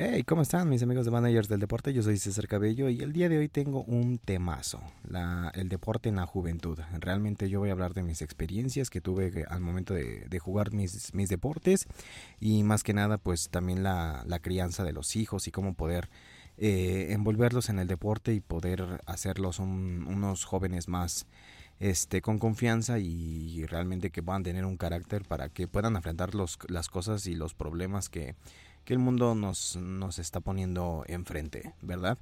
Hey, ¿cómo están mis amigos de Managers del Deporte? Yo soy César Cabello y el día de hoy tengo un temazo, el deporte en la juventud. Realmente yo voy a hablar de mis experiencias que tuve al momento de, jugar mis, deportes y más que nada pues también la, crianza de los hijos y cómo poder eh, envolverlos en el deporte y poder hacerlos unos jóvenes más este, con confianza y realmente que puedan tener un carácter para que puedan enfrentar los, las cosas y los problemas que que el mundo nos, nos está poniendo enfrente, ¿verdad?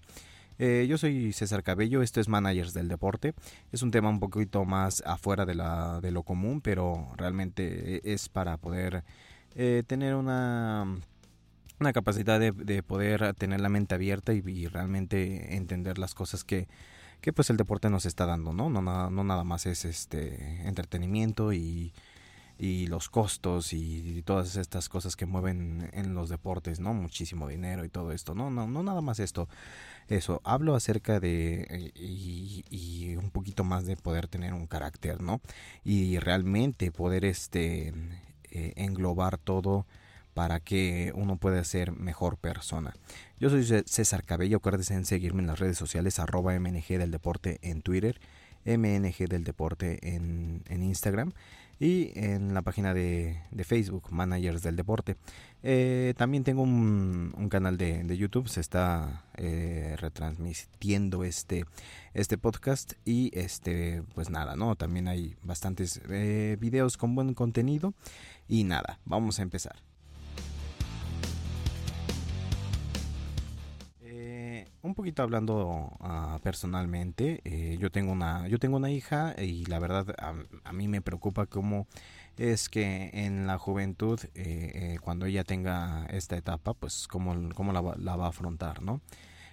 Eh, yo soy César Cabello, esto es Managers del Deporte. Es un tema un poquito más afuera de, la, de lo común, pero realmente es para poder eh, tener una, una capacidad de, de, poder tener la mente abierta y, realmente entender las cosas que, que, pues el deporte nos está dando, ¿no? No, no nada más es este entretenimiento y y los costos y todas estas cosas que mueven en los deportes, ¿no? Muchísimo dinero y todo esto. No, no, no nada más esto. Eso, hablo acerca de y, y un poquito más de poder tener un carácter, ¿no? Y realmente poder este eh, englobar todo para que uno pueda ser mejor persona. Yo soy César Cabello, acuérdense en seguirme en las redes sociales arroba MNG del Deporte en Twitter, MNG del Deporte en, en Instagram y en la página de, Facebook, Managers del Deporte. Eh, también tengo un, canal de, YouTube, se está eh, retransmitiendo este, este podcast y este, pues nada, ¿no? También hay bastantes eh, videos con buen contenido y nada, vamos a empezar. Un poquito hablando uh, personalmente, eh, yo tengo una, yo tengo una hija y la verdad a, a mí me preocupa cómo es que en la juventud, eh, eh, cuando ella tenga esta etapa, pues cómo, cómo la, la va a afrontar, ¿no?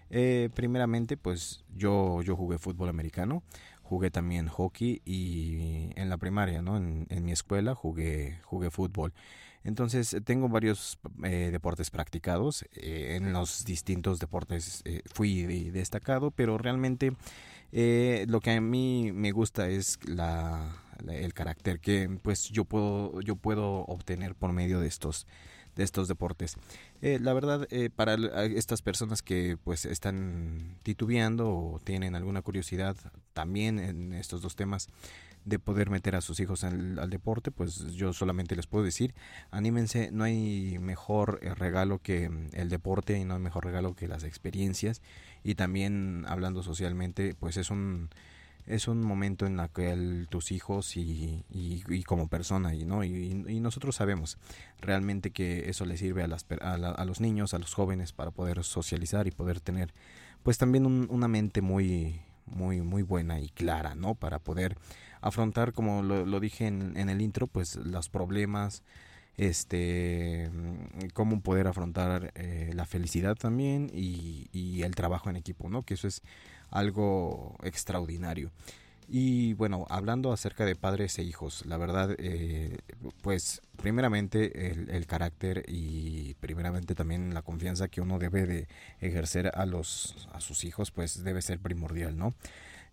Eh, primeramente, pues yo, yo jugué fútbol americano, jugué también hockey y en la primaria, ¿no? En, en mi escuela jugué, jugué fútbol. Entonces tengo varios eh, deportes practicados. Eh, en los distintos deportes eh, fui destacado, pero realmente lo que a mí me gusta es la, el carácter que pues yo puedo, yo puedo obtener por medio de estos de estos deportes. la verdad, para estas personas que pues están titubeando o tienen alguna curiosidad también en estos dos temas, de poder meter a sus hijos al, deporte, pues yo solamente les puedo decir, anímense, no hay mejor eh, regalo que mm, el deporte y no hay mejor regalo que las experiencias y también hablando socialmente, pues es un es un momento en el que tus hijos y, y, como persona y no y, nosotros sabemos realmente que eso le sirve a, las, a, los niños a los jóvenes para poder socializar y poder tener pues también una mente muy muy muy buena y clara no para poder afrontar, como lo, dije en, el intro, pues los problemas, este, cómo poder afrontar eh, la felicidad también y, y, el trabajo en equipo, ¿no? Que eso es algo extraordinario. Y bueno, hablando acerca de padres e hijos, la verdad, eh, pues primeramente el, carácter y primeramente también la confianza que uno debe de ejercer a los a sus hijos, pues debe ser primordial, ¿no?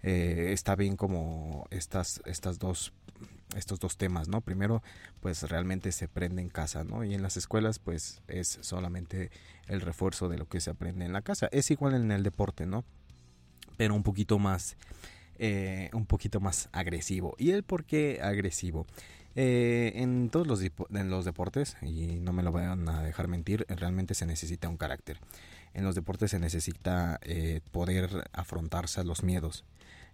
Eh, está bien como estas, estas dos estos dos temas, ¿no? Primero, pues realmente se aprende en casa, ¿no? Y en las escuelas, pues es solamente el refuerzo de lo que se aprende en la casa. Es igual en el deporte, ¿no? Pero un poquito más, eh, un poquito más agresivo. ¿Y el por qué agresivo? Eh, en todos los, en los deportes, y no me lo van a dejar mentir, realmente se necesita un carácter. En los deportes se necesita poder afrontarse a los miedos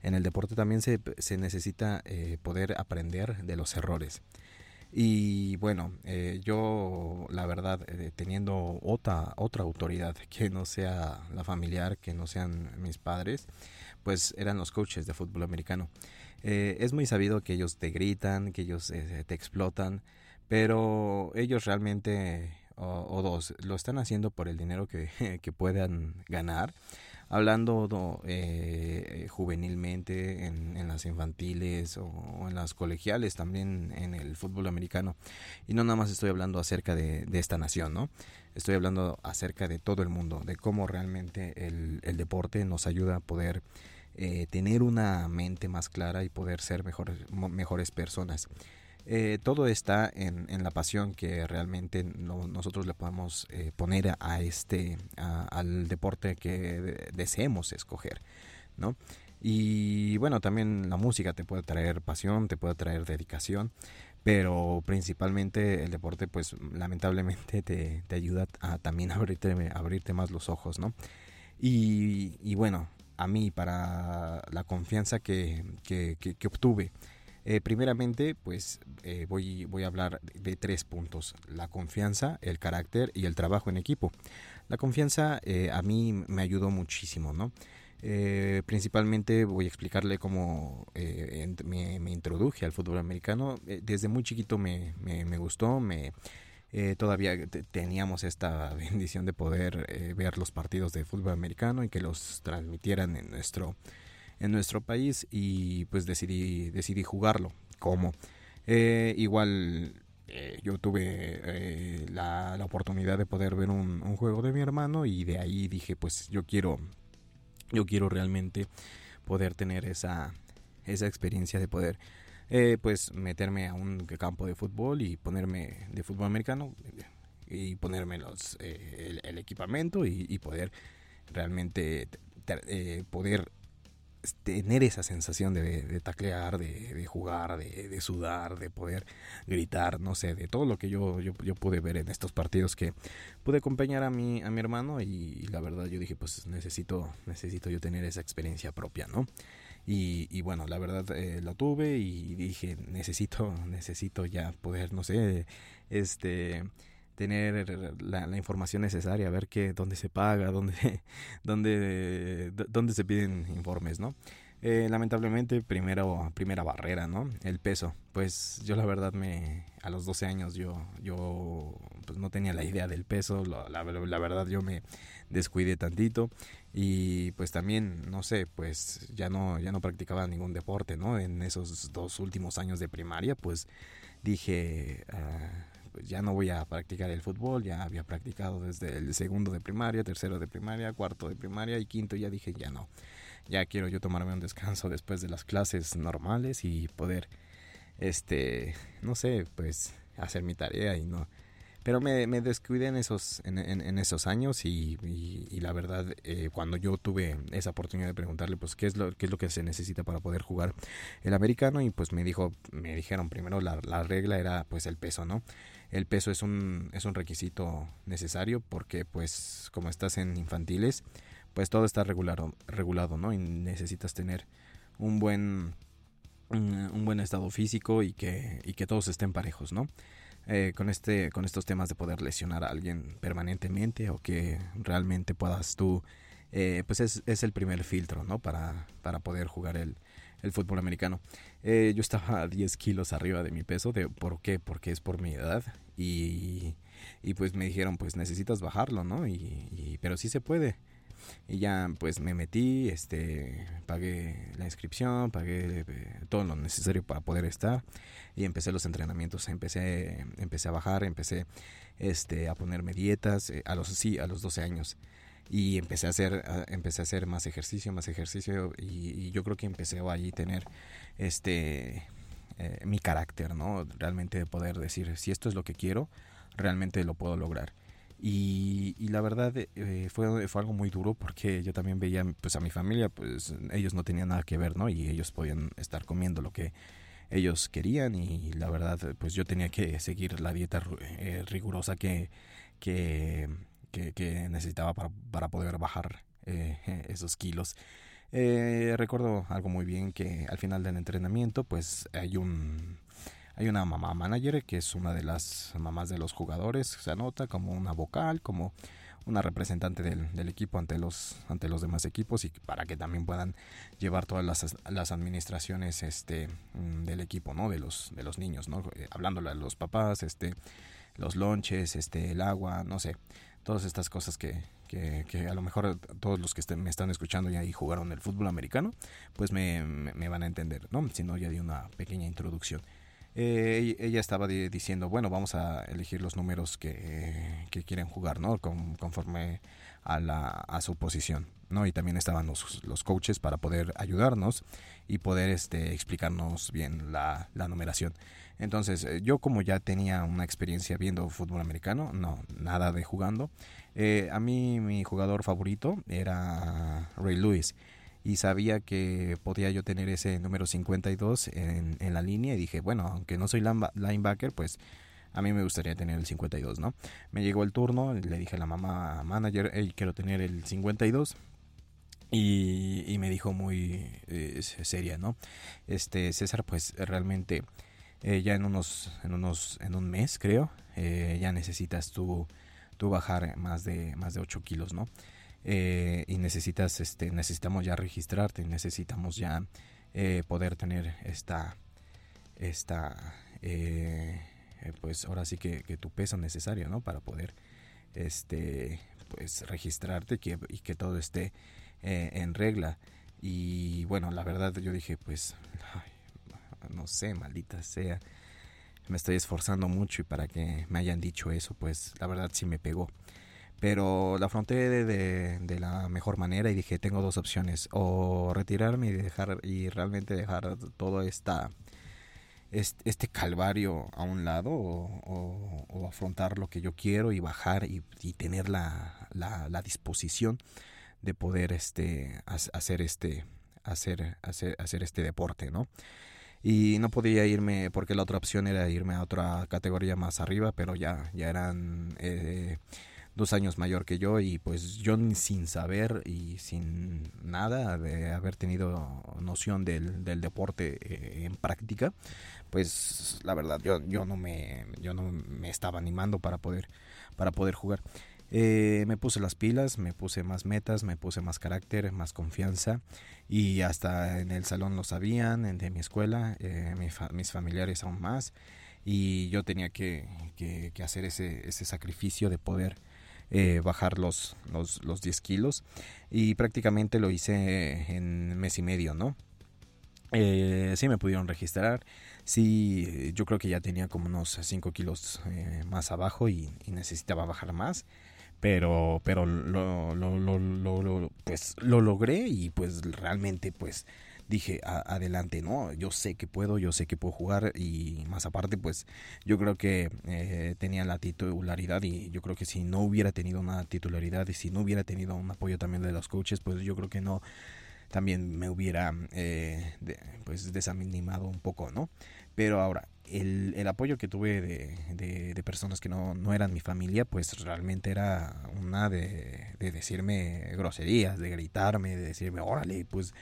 en el deporte también se, se necesita eh, poder aprender de los errores. Y bueno, eh, yo la verdad, eh, teniendo otra, otra autoridad que no sea la familiar, que no sean mis padres, pues eran los coaches de fútbol americano. es muy sabido que ellos te gritan, que ellos te explotan, pero ellos realmente, o, dos, lo están haciendo por el dinero que, que puedan ganar hablando eh, juvenilmente en, las infantiles o en las colegiales, también en el fútbol americano. Y no nada más estoy hablando acerca de, esta nación, ¿no? Estoy hablando acerca de todo el mundo, de cómo realmente el, el deporte nos ayuda a poder eh, tener una mente más clara y poder ser mejores, mejores personas. Eh, todo está en, la pasión que realmente nosotros le podemos eh, poner a este al deporte que deseemos escoger, ¿no? Y bueno, también la música te puede traer pasión, te puede traer dedicación, pero principalmente el deporte pues lamentablemente te, ayuda a también abrirte, abrirte más los ojos, ¿no? Y, bueno, a mí para la confianza que, que obtuve, eh, primeramente, pues eh, voy, voy a hablar de tres puntos. La confianza, el carácter y el trabajo en equipo. La confianza eh, a mí me ayudó muchísimo, ¿no? principalmente voy a explicarle cómo me, introduje al fútbol americano. desde muy chiquito me, me, me gustó, me, todavía teníamos esta bendición de poder ver los partidos de fútbol americano y que los transmitieran en nuestro en nuestro país y pues decidí, decidí jugarlo. como eh, igual eh, yo tuve eh, la, oportunidad de poder ver un, juego de mi hermano y de ahí dije pues yo quiero, yo quiero realmente poder tener esa, esa experiencia de poder pues meterme a un campo de fútbol y ponerme de fútbol americano y ponerme los, el, equipamiento y, poder realmente poder tener esa sensación de, taclear, de, jugar, de, sudar, de poder gritar, no sé, de todo lo que yo, yo, pude ver en estos partidos que pude acompañar a mi, a mi hermano y, la verdad yo dije pues necesito, necesito yo tener esa experiencia propia, ¿no? Y, bueno, la verdad eh, lo tuve y dije necesito, necesito ya poder, no sé, este tener la, información necesaria, ver qué, dónde se paga, dónde, dónde, dónde se piden informes, ¿no? Eh, lamentablemente, primero, primera barrera, ¿no? El peso. Pues yo la verdad me, a los 12 años yo, yo pues no tenía la idea del peso, la, la, verdad yo me descuidé tantito y pues también, no sé, pues ya no, ya no practicaba ningún deporte, ¿no? En esos dos últimos años de primaria, pues dije, ah, pues ya no voy a practicar el fútbol, ya había practicado desde el segundo de primaria, tercero de primaria, cuarto de primaria y quinto ya dije ya no, ya quiero yo tomarme un descanso después de las clases normales y poder, este, no sé, pues hacer mi tarea y no, pero me, me descuidé en esos, en, en, esos años y, y, la verdad, eh, cuando yo tuve esa oportunidad de preguntarle, pues, qué es, lo, qué es lo que se necesita para poder jugar el americano, y pues me dijo, me dijeron primero la, la regla era pues el peso, ¿no? El peso es un, es un requisito necesario porque pues como estás en infantiles, pues todo está regulado, regulado ¿no? Y necesitas tener un buen, buen estado físico y que, y que todos estén parejos, ¿no? Eh, con, este, con estos temas de poder lesionar a alguien permanentemente o que realmente puedas tú, eh, pues es, es, el primer filtro, ¿no? Para, para poder jugar el, el fútbol americano. Eh, yo estaba a 10 kilos arriba de mi peso. De, ¿Por qué? Porque es por mi edad. Y, y pues me dijeron, pues necesitas bajarlo, ¿no? Y, pero sí se puede. Y ya pues me metí, este, pagué la inscripción, pagué eh, todo lo necesario para poder estar y empecé los entrenamientos, empecé, empecé a bajar, empecé este, a ponerme dietas eh, a los sí, a los 12 años. Y empecé a hacer empecé a hacer más ejercicio más ejercicio y, yo creo que empecé ahí tener este eh, mi carácter no realmente de poder decir si esto es lo que quiero realmente lo puedo lograr y, y la verdad eh, fue, fue algo muy duro porque yo también veía pues a mi familia pues ellos no tenían nada que ver no y ellos podían estar comiendo lo que ellos querían y la verdad pues yo tenía que seguir la dieta eh, rigurosa que que que, necesitaba para, para, poder bajar eh, esos kilos. Eh, recuerdo algo muy bien que al final del entrenamiento pues hay un hay una mamá manager que es una de las mamás de los jugadores se anota como una vocal como una representante del, del, equipo ante los ante los demás equipos y para que también puedan llevar todas las, las administraciones este mm, del equipo no de los de los niños no eh, hablándole a los papás este los lonches este el agua no sé todas estas cosas que, que, a lo mejor todos los que estén, me están escuchando ya y jugaron el fútbol americano, pues me, me, van a entender, ¿no? Si no, ya di una pequeña introducción. Eh, ella estaba diciendo, bueno, vamos a elegir los números que, quieren jugar, ¿no? conforme a, la, a su posición, ¿no? Y también estaban los, los coaches para poder ayudarnos y poder este, explicarnos bien la, la numeración. Entonces, eh, yo como ya tenía una experiencia viendo fútbol americano, no, nada de jugando, eh, a mí mi jugador favorito era Ray Lewis y sabía que podía yo tener ese número 52 en, en la línea y dije, bueno, aunque no soy linebacker, pues a mí me gustaría tener el 52, ¿no? Me llegó el turno, le dije a la mamá manager, hey, quiero tener el 52. Y, y me dijo muy eh, seria, ¿no? Este, César, pues realmente eh, ya en unos, en unos, en un mes creo, eh, ya necesitas tú, tú bajar más de, más de 8 kilos, ¿no? Eh, y necesitas, este, necesitamos ya registrarte, necesitamos ya eh, poder tener esta, esta, eh, pues ahora sí que, que, tu peso necesario, ¿no? Para poder, este, pues registrarte que, y que todo esté en regla. Y bueno, la verdad yo dije, pues, no sé, maldita sea, me estoy esforzando mucho y para que me hayan dicho eso, pues la verdad sí me pegó pero la afronté de, de, la mejor manera y dije tengo dos opciones o retirarme y dejar y realmente dejar todo esta este, calvario a un lado o, afrontar lo que yo quiero y bajar y, tener la, la, disposición de poder este hacer este hacer, hacer hacer este deporte no y no podía irme porque la otra opción era irme a otra categoría más arriba pero ya ya eran eh, dos años mayor que yo y pues yo sin saber y sin nada de haber tenido noción del, del deporte eh, en práctica, pues la verdad yo, yo no me yo no me estaba animando para poder para poder jugar. Eh, me puse las pilas, me puse más metas, me puse más carácter, más confianza y hasta en el salón lo sabían, de mi escuela, eh, mis familiares aún más y yo tenía que, que, que hacer ese, ese sacrificio de poder eh, bajar los, los, los 10 kilos. Y prácticamente lo hice en mes y medio, ¿no? Eh, sí me pudieron registrar, sí, yo creo que ya tenía como unos 5 kilos eh, más abajo y, necesitaba bajar más, pero, pero lo, lo, lo, lo, pues lo logré y pues realmente pues dije, adelante, ¿no? Yo sé que puedo, yo sé que puedo jugar y más aparte, pues yo creo que eh, tenía la titularidad y yo creo que si no hubiera tenido una titularidad y si no hubiera tenido un apoyo también de los coaches, pues yo creo que no también me hubiera eh, pues desanimado un poco, ¿no? Pero ahora, el, el apoyo que tuve de, de, personas que no, no, eran mi familia, pues realmente era una de, de decirme groserías, de gritarme, de decirme, órale, pues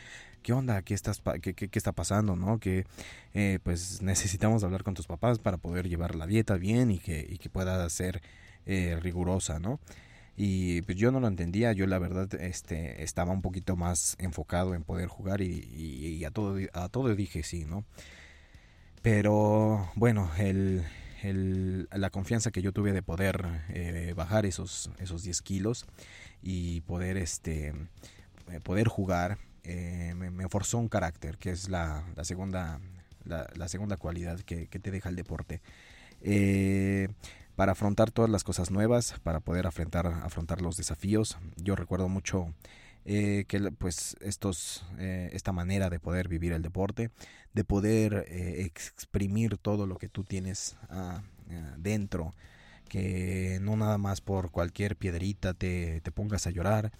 ¿qué onda? ¿Qué, estás, qué, qué, está pasando? ¿no? Que eh, pues necesitamos hablar con tus papás para poder llevar la dieta bien y que, y que pueda ser eh, rigurosa, ¿no? Y pues yo no lo entendía, yo la verdad este, estaba un poquito más enfocado en poder jugar y, y, a, todo, a todo dije sí, ¿no? Pero bueno, el, el, la confianza que yo tuve de poder eh, bajar esos, esos 10 kilos y poder, este, poder jugar eh, me, forzó un carácter, que es la, segunda, la, segunda cualidad que, te deja el deporte. Eh, para afrontar todas las cosas nuevas, para poder afrontar, afrontar los desafíos. Yo recuerdo mucho eh, que pues estos, esta manera de poder vivir el deporte, de poder exprimir todo lo que tú tienes ah, ah, dentro, que no nada más por cualquier piedrita te, te pongas a llorar,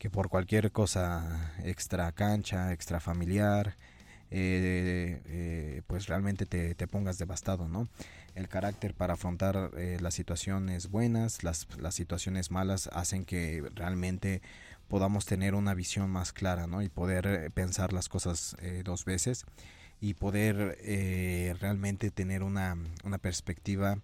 que por cualquier cosa extra cancha, extra familiar, eh, eh, pues realmente te, te, pongas devastado, ¿no? El carácter para afrontar eh, las situaciones buenas, las, las situaciones malas hacen que realmente podamos tener una visión más clara, ¿no? Y poder pensar las cosas dos veces y poder realmente tener una, una perspectiva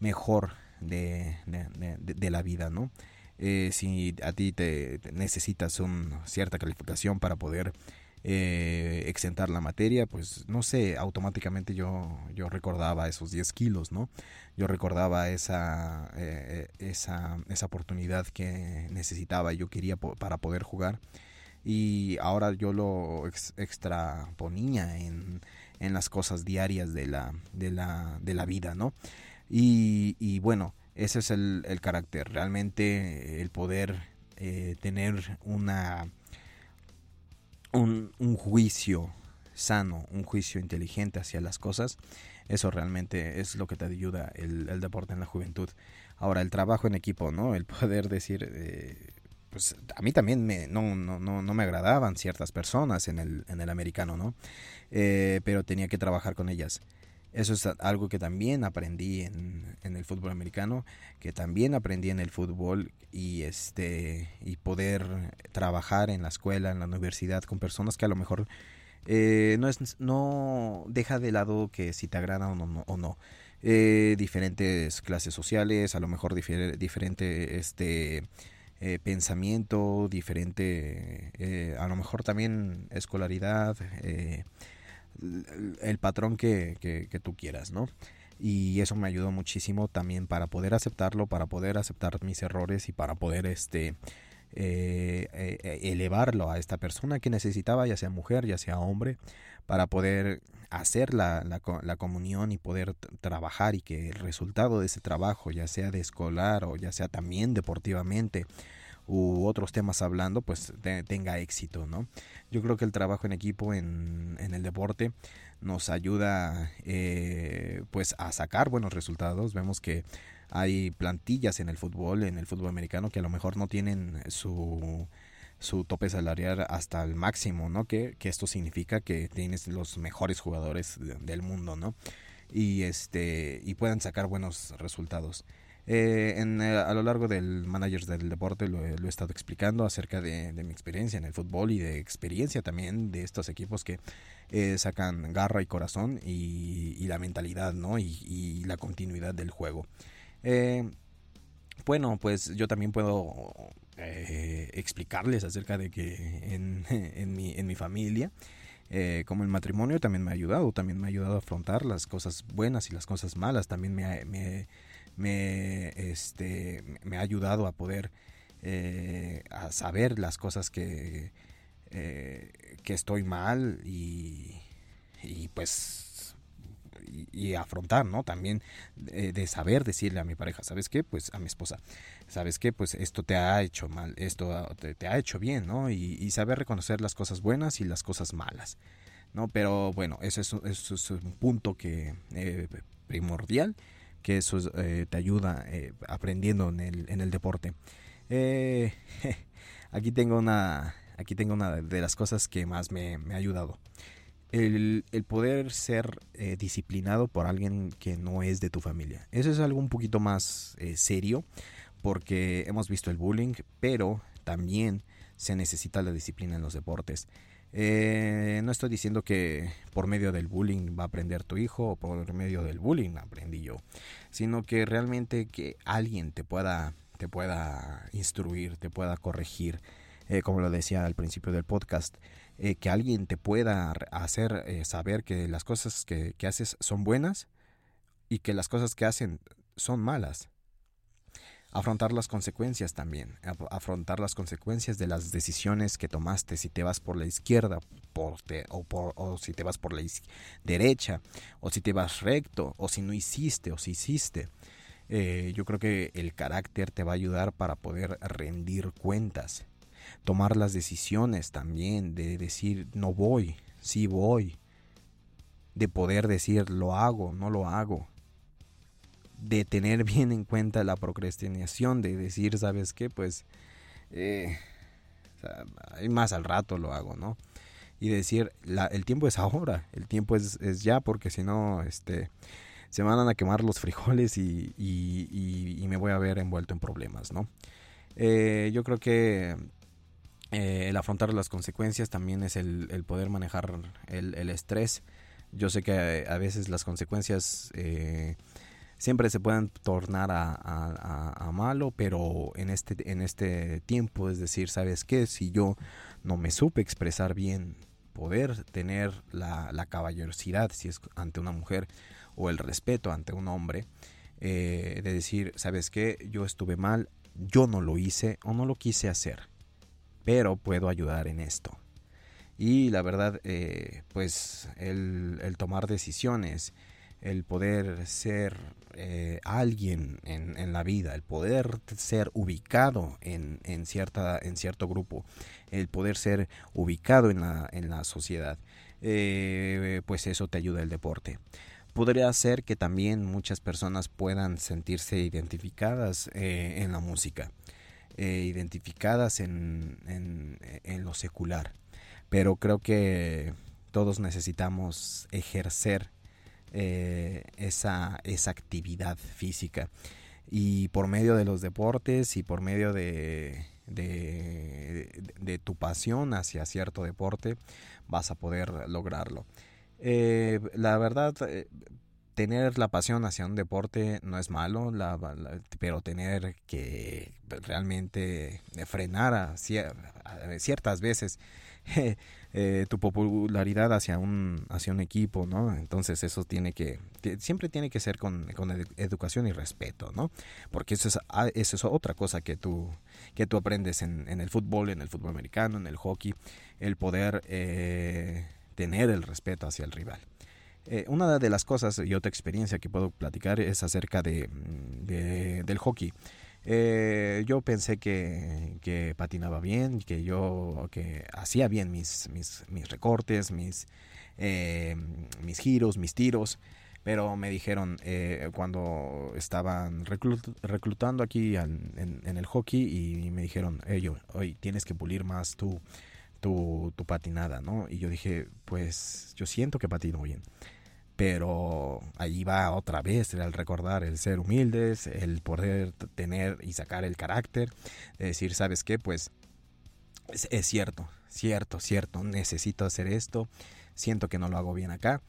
mejor de, de, de la vida, ¿no? Eh, si a ti te, necesitas una cierta calificación para poder eh, exentar la materia, pues no sé, automáticamente yo, yo recordaba esos 10 kilos, ¿no? Yo recordaba esa, eh, esa, esa oportunidad que necesitaba y yo quería para poder jugar y ahora yo lo extraponía en, en las cosas diarias de la, de la, de la vida, ¿no? Y, y bueno, ese es el, el, carácter, realmente el poder eh, tener una, un, juicio sano, un juicio inteligente hacia las cosas, eso realmente es lo que te ayuda el, el, deporte en la juventud. Ahora, el trabajo en equipo, ¿no? El poder decir, eh, pues a mí también me, no, no, no, no, me agradaban ciertas personas en el, en el americano, ¿no? Eh, pero tenía que trabajar con ellas. Eso es algo que también aprendí en, en, el fútbol americano, que también aprendí en el fútbol y este y poder trabajar en la escuela, en la universidad con personas que a lo mejor eh, no es no deja de lado que si te agrada o no, o no. Eh, diferentes clases sociales, a lo mejor difer diferente este eh, pensamiento, diferente, a lo mejor también escolaridad, el patrón que, que, tú quieras, ¿no? Y eso me ayudó muchísimo también para poder aceptarlo, para poder aceptar mis errores y para poder este eh, eh, elevarlo a esta persona que necesitaba, ya sea mujer, ya sea hombre, para poder hacer la, la, comunión y poder trabajar y que el resultado de ese trabajo, ya sea de escolar o ya sea también deportivamente u otros temas hablando, pues te, tenga éxito, ¿no? Yo creo que el trabajo en equipo en, en el deporte nos ayuda eh, pues a sacar buenos resultados. Vemos que hay plantillas en el fútbol, en el fútbol americano, que a lo mejor no tienen su su tope salarial hasta el máximo, ¿no? Que, que esto significa que tienes los mejores jugadores del mundo, ¿no? Y este y puedan sacar buenos resultados. Eh, en, eh, a lo largo del Managers del Deporte lo, lo he estado explicando acerca de, mi experiencia en el fútbol y de experiencia también de estos equipos que eh, sacan garra y corazón y, la mentalidad, ¿no? Y, y, la continuidad del juego. Eh, bueno, pues yo también puedo eh, explicarles acerca de que en, en, mi, en mi familia, eh, como el matrimonio también me ha ayudado, también me ha ayudado a afrontar las cosas buenas y las cosas malas, también me, me, me, este, me ha ayudado a poder eh, a saber las cosas que, eh, que estoy mal y, y pues y, afrontar, ¿no? También de, de, saber decirle a mi pareja, ¿sabes qué? Pues a mi esposa, ¿sabes qué? Pues esto te ha hecho mal, esto te, ha hecho bien, ¿no? Y, saber reconocer las cosas buenas y las cosas malas, ¿no? Pero bueno, eso es, es un punto que eh, primordial, que eso eh, te ayuda eh, aprendiendo en el, en el deporte. Eh, aquí tengo una aquí tengo una de las cosas que más me, me ha ayudado el, el poder ser disciplinado por alguien que no es de tu familia. Eso es algo un poquito más serio porque hemos visto el bullying, pero también se necesita la disciplina en los deportes. Eh, no estoy diciendo que por medio del bullying va a aprender tu hijo o por medio del bullying aprendí yo, sino que realmente que alguien te pueda, te pueda instruir, te pueda corregir, eh, como lo decía al principio del podcast eh, que alguien te pueda hacer eh, saber que las cosas que, que, haces son buenas y que las cosas que hacen son malas. Afrontar las consecuencias también, afrontar las consecuencias de las decisiones que tomaste, si te vas por la izquierda por te, o, por, o si te vas por la derecha, o si te vas recto, o si no hiciste, o si hiciste. Eh, yo creo que el carácter te va a ayudar para poder rendir cuentas tomar las decisiones también, de decir no voy, sí voy, de poder decir lo hago, no lo hago, de tener bien en cuenta la procrastinación, de decir, ¿sabes qué? Pues eh, más al rato lo hago, ¿no? Y decir, la, el tiempo es ahora, el tiempo es, es ya, porque si no, este, se van a quemar los frijoles y, y, me voy a ver envuelto en problemas, ¿no? Eh, yo creo que eh, el afrontar las consecuencias también es el, poder manejar el, estrés. Yo sé que a, veces las consecuencias eh, siempre se pueden tornar a, a, a, malo, pero en este, en este tiempo, es decir, ¿sabes qué? Si yo no me supe expresar bien, poder tener la, la caballerosidad, si es ante una mujer, o el respeto ante un hombre, eh, de decir, ¿sabes qué? Yo estuve mal, yo no lo hice o no lo quise hacer pero puedo ayudar en esto. y la verdad eh, pues el, el, tomar decisiones el poder ser eh, alguien en, la vida el poder ser ubicado en, cierta en cierto grupo el poder ser ubicado en la, en la sociedad eh, pues eso te ayuda el deporte. Podría ser que también muchas personas puedan sentirse identificadas eh, en la música identificadas en, en, en lo secular pero creo que todos necesitamos ejercer eh, esa, esa actividad física y por medio de los deportes y por medio de, de, tu pasión hacia cierto deporte vas a poder lograrlo. Eh, la verdad, eh, tener la pasión hacia un deporte no es malo, pero tener que realmente frenar a ciertas veces eh, tu popularidad hacia un, hacia un equipo, ¿no? Entonces eso tiene que, siempre tiene que ser con, con educación y respeto, ¿no? Porque eso es, ah, eso es otra cosa que tú, que tú aprendes en, en el fútbol, en el fútbol americano, en el hockey, el poder eh, tener el respeto hacia el rival. Eh, una de las cosas y otra experiencia que puedo platicar es acerca de, de del hockey. Eh, yo pensé que, patinaba bien, que yo que hacía bien mis, mis, recortes, mis, eh, mis giros, mis tiros, pero me dijeron eh, cuando estaban reclut reclutando aquí en, en, el hockey y me dijeron, yo, hoy tienes que pulir más tu, tu, tu patinada, ¿no? Y yo dije, pues yo siento que patino bien pero ahí va otra vez el recordar el ser humildes, el poder tener y sacar el carácter, de decir, ¿sabes qué? Pues es, cierto, cierto, cierto, necesito hacer esto, siento que no lo hago bien acá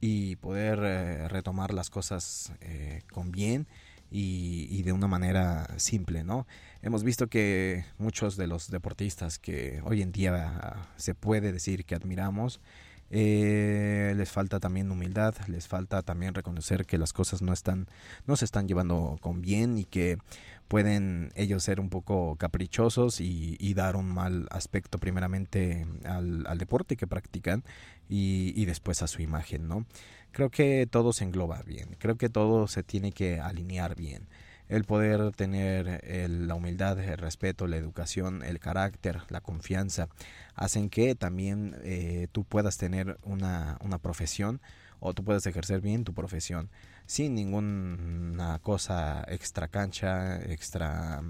y poder eh, retomar las cosas eh, con bien y, y, de una manera simple, ¿no? Hemos visto que muchos de los deportistas que hoy en día se puede decir que admiramos, eh, les falta también humildad, les falta también reconocer que las cosas no están, no se están llevando con bien y que pueden ellos ser un poco caprichosos y, dar un mal aspecto primeramente al, al deporte que practican y, y, después a su imagen, ¿no? Creo que todo se engloba bien, creo que todo se tiene que alinear bien el poder tener el, la humildad, el respeto, la educación, el carácter, la confianza, hacen que también eh, tú puedas tener una, una profesión o tú puedas ejercer bien tu profesión sin ninguna cosa extra cancha, extra,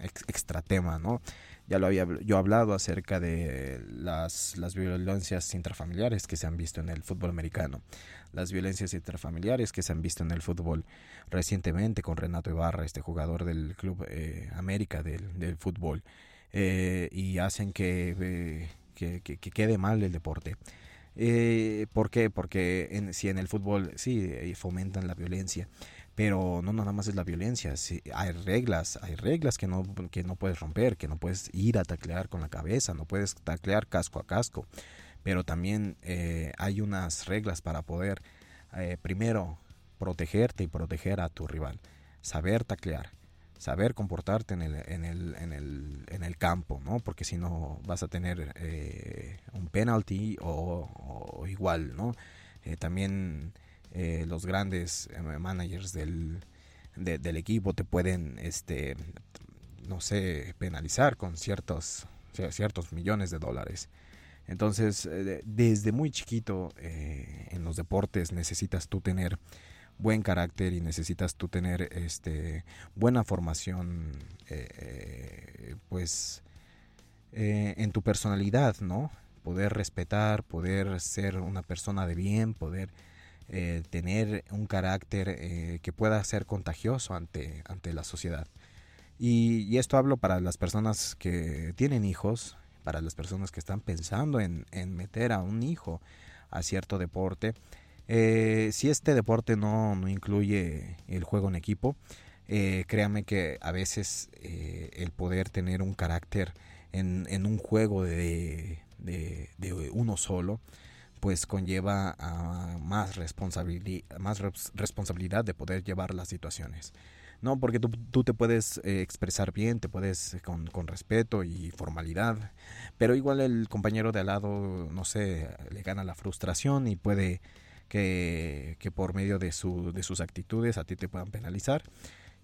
ex, extra tema, ¿no? Ya lo había yo hablado acerca de las, las violencias intrafamiliares que se han visto en el fútbol americano, las violencias intrafamiliares que se han visto en el fútbol recientemente con Renato Ibarra, este jugador del Club eh, América del, del fútbol, eh, y hacen que, eh, que, que, que, quede mal el deporte. Eh, ¿Por qué? Porque en, si en el fútbol sí fomentan la violencia, pero no nada más es la violencia, hay reglas, hay reglas que no, que no puedes romper, que no puedes ir a taclear con la cabeza, no puedes taclear casco a casco, pero también eh, hay unas reglas para poder eh, primero protegerte y proteger a tu rival, saber taclear, saber comportarte en el, en el, en el, en el campo, ¿no? Porque si no vas a tener eh, un penalty o, igual, ¿no? También los grandes managers del, de, del equipo te pueden, este, no sé, penalizar con ciertos, ciertos millones de dólares. Entonces, eh, desde muy chiquito eh, en los deportes necesitas tú tener buen carácter y necesitas tú tener este buena formación eh, pues en tu personalidad no poder respetar poder ser una persona de bien poder tener un carácter que pueda ser contagioso ante, ante la sociedad. Y, y, esto hablo para las personas que tienen hijos, para las personas que están pensando en, en meter a un hijo a cierto deporte. Eh, si este deporte no, no, incluye el juego en equipo, eh, créame que a veces eh, el poder tener un carácter en, en un juego de, de, uno solo, pues conlleva a más, responsabilidad, más responsabilidad de poder llevar las situaciones. No, porque tú, te puedes eh, expresar bien, te puedes eh, con, con, respeto y formalidad, pero igual el compañero de al lado, no sé, le gana la frustración y puede que, que por medio de, su, de sus actitudes a ti te puedan penalizar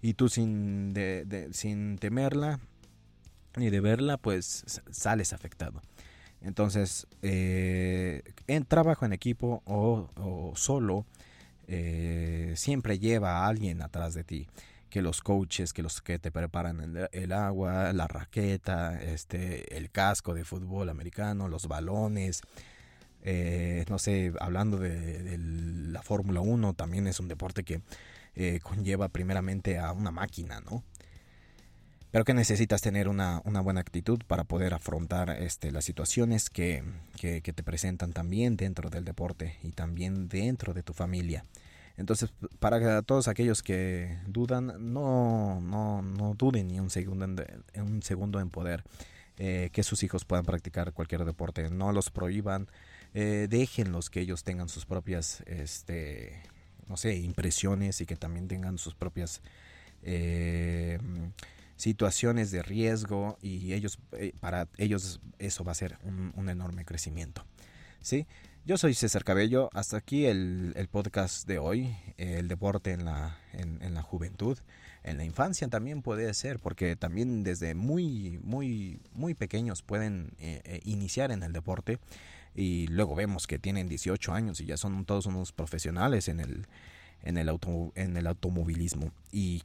y tú sin, de, sin temerla ni de verla, pues sales afectado. Entonces, eh, en trabajo en equipo o, o solo, siempre lleva a alguien atrás de ti que los coaches, que los que te preparan el, agua, la raqueta, este, el casco de fútbol americano, los balones. Eh, no sé, hablando de, la Fórmula 1, también es un deporte que eh, conlleva primeramente a una máquina, ¿no? Pero que necesitas tener una, buena actitud para poder afrontar este, las situaciones que, que te presentan también dentro del deporte y también dentro de tu familia. Entonces, para todos aquellos que dudan, no, no, no duden ni un segundo en, un segundo en poder eh, que sus hijos puedan practicar cualquier deporte. No los prohíban, eh, déjenlos que ellos tengan sus propias, este, no sé, impresiones y que también tengan sus propias eh, situaciones de riesgo y ellos, eh, para ellos eso va a ser un, un enorme crecimiento. ¿Sí? Yo soy César Cabello, hasta aquí el, el podcast de hoy, el deporte en la, en, la juventud, en la infancia también puede ser, porque también desde muy, muy, muy pequeños pueden eh, eh, iniciar en el deporte. Y luego vemos que tienen 18 años y ya son todos unos profesionales en el, en el, auto, en el automovilismo. Y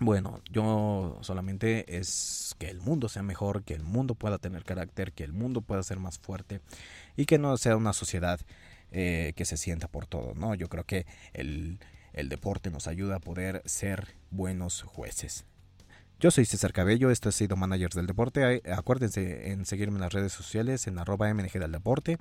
bueno, yo solamente es que el mundo sea mejor, que el mundo pueda tener carácter, que el mundo pueda ser más fuerte y que no sea una sociedad eh, que se sienta por todo, ¿no? Yo creo que el, el deporte nos ayuda a poder ser buenos jueces. Yo soy César Cabello, esto ha sido Managers del Deporte. Acuérdense en seguirme en las redes sociales en arroba MNG del Deporte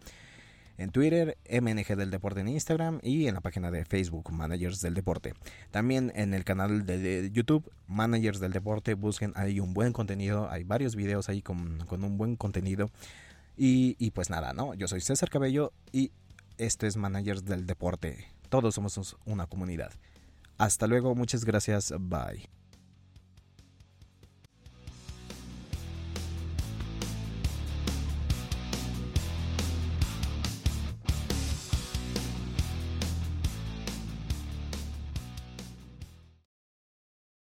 en Twitter, MNG del Deporte en Instagram y en la página de Facebook, Managers del Deporte. También en el canal de, YouTube, Managers del Deporte, busquen ahí un buen contenido, hay varios videos ahí con, un buen contenido. Y, y pues nada, ¿no? Yo soy César Cabello y esto es Managers del Deporte. Todos somos una comunidad. Hasta luego, muchas gracias, bye.